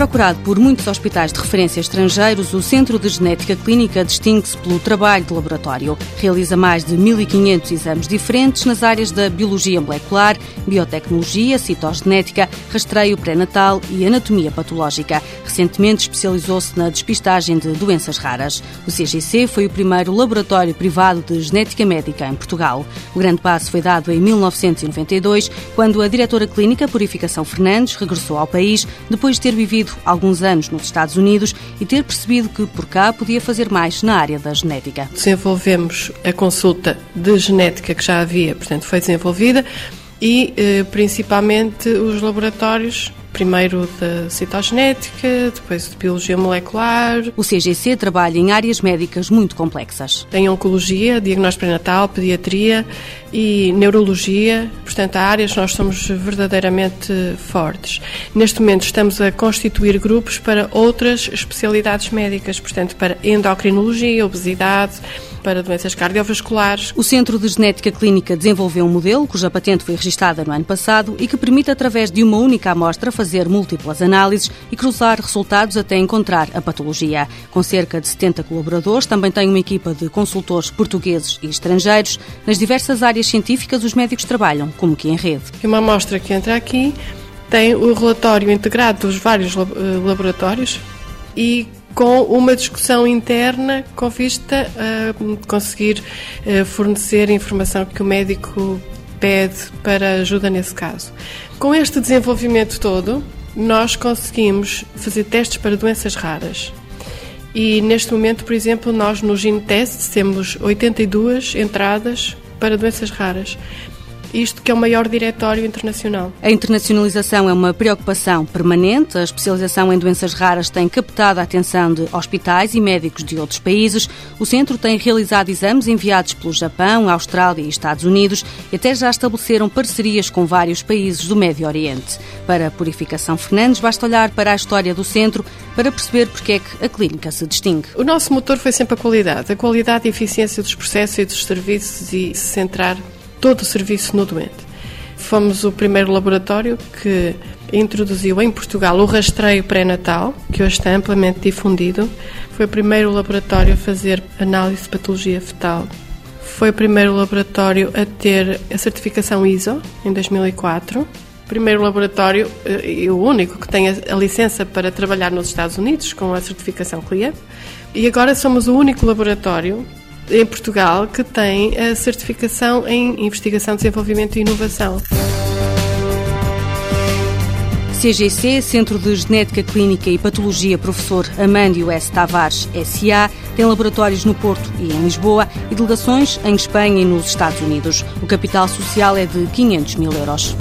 Procurado por muitos hospitais de referência estrangeiros, o Centro de Genética Clínica distingue-se pelo trabalho de laboratório. Realiza mais de 1.500 exames diferentes nas áreas da biologia molecular, biotecnologia, citogenética, rastreio pré-natal e anatomia patológica. Recentemente especializou-se na despistagem de doenças raras. O CGC foi o primeiro laboratório privado de genética médica em Portugal. O grande passo foi dado em 1992, quando a diretora clínica Purificação Fernandes regressou ao país depois de ter vivido vivido alguns anos nos Estados Unidos e ter percebido que por cá podia fazer mais na área da genética. Desenvolvemos a consulta de genética que já havia, portanto, foi desenvolvida e eh, principalmente os laboratórios primeiro da citogenética, depois de biologia molecular. O CGC trabalha em áreas médicas muito complexas. Tem oncologia, diagnóstico pré-natal, pediatria e neurologia. Portanto, há áreas que nós somos verdadeiramente fortes. Neste momento estamos a constituir grupos para outras especialidades médicas, portanto, para endocrinologia, obesidade, para doenças cardiovasculares. O Centro de Genética Clínica desenvolveu um modelo cuja patente foi registada no ano passado e que permite, através de uma única amostra, fazer múltiplas análises e cruzar resultados até encontrar a patologia. Com cerca de 70 colaboradores, também tem uma equipa de consultores portugueses e estrangeiros. Nas diversas áreas científicas, os médicos trabalham como que em rede. Uma amostra que entra aqui tem o relatório integrado dos vários eh, laboratórios e com uma discussão interna com vista a conseguir eh, fornecer a informação que o médico pede para ajuda nesse caso. Com este desenvolvimento todo, nós conseguimos fazer testes para doenças raras. E neste momento, por exemplo, nós no Gene Test temos 82 entradas para doenças raras isto que é o maior diretório internacional. A internacionalização é uma preocupação permanente. A especialização em doenças raras tem captado a atenção de hospitais e médicos de outros países. O centro tem realizado exames enviados pelo Japão, Austrália e Estados Unidos e até já estabeleceram parcerias com vários países do Médio Oriente. Para a Purificação Fernandes, basta olhar para a história do centro para perceber porque é que a clínica se distingue. O nosso motor foi sempre a qualidade, a qualidade e eficiência dos processos e dos serviços e se centrar todo o serviço no doente. Fomos o primeiro laboratório que introduziu em Portugal o rastreio pré-natal, que hoje está amplamente difundido. Foi o primeiro laboratório a fazer análise de patologia fetal. Foi o primeiro laboratório a ter a certificação ISO, em 2004. Primeiro laboratório eh, e o único que tem a licença para trabalhar nos Estados Unidos com a certificação CLIA. E agora somos o único laboratório em Portugal que tem a certificação em investigação, desenvolvimento e inovação. CGC, Centro de Genética Clínica e Patologia Professor Amândio S. Tavares, SA, tem laboratórios no Porto e em Lisboa e delegações em Espanha e nos Estados Unidos. O capital social é de 500 mil euros.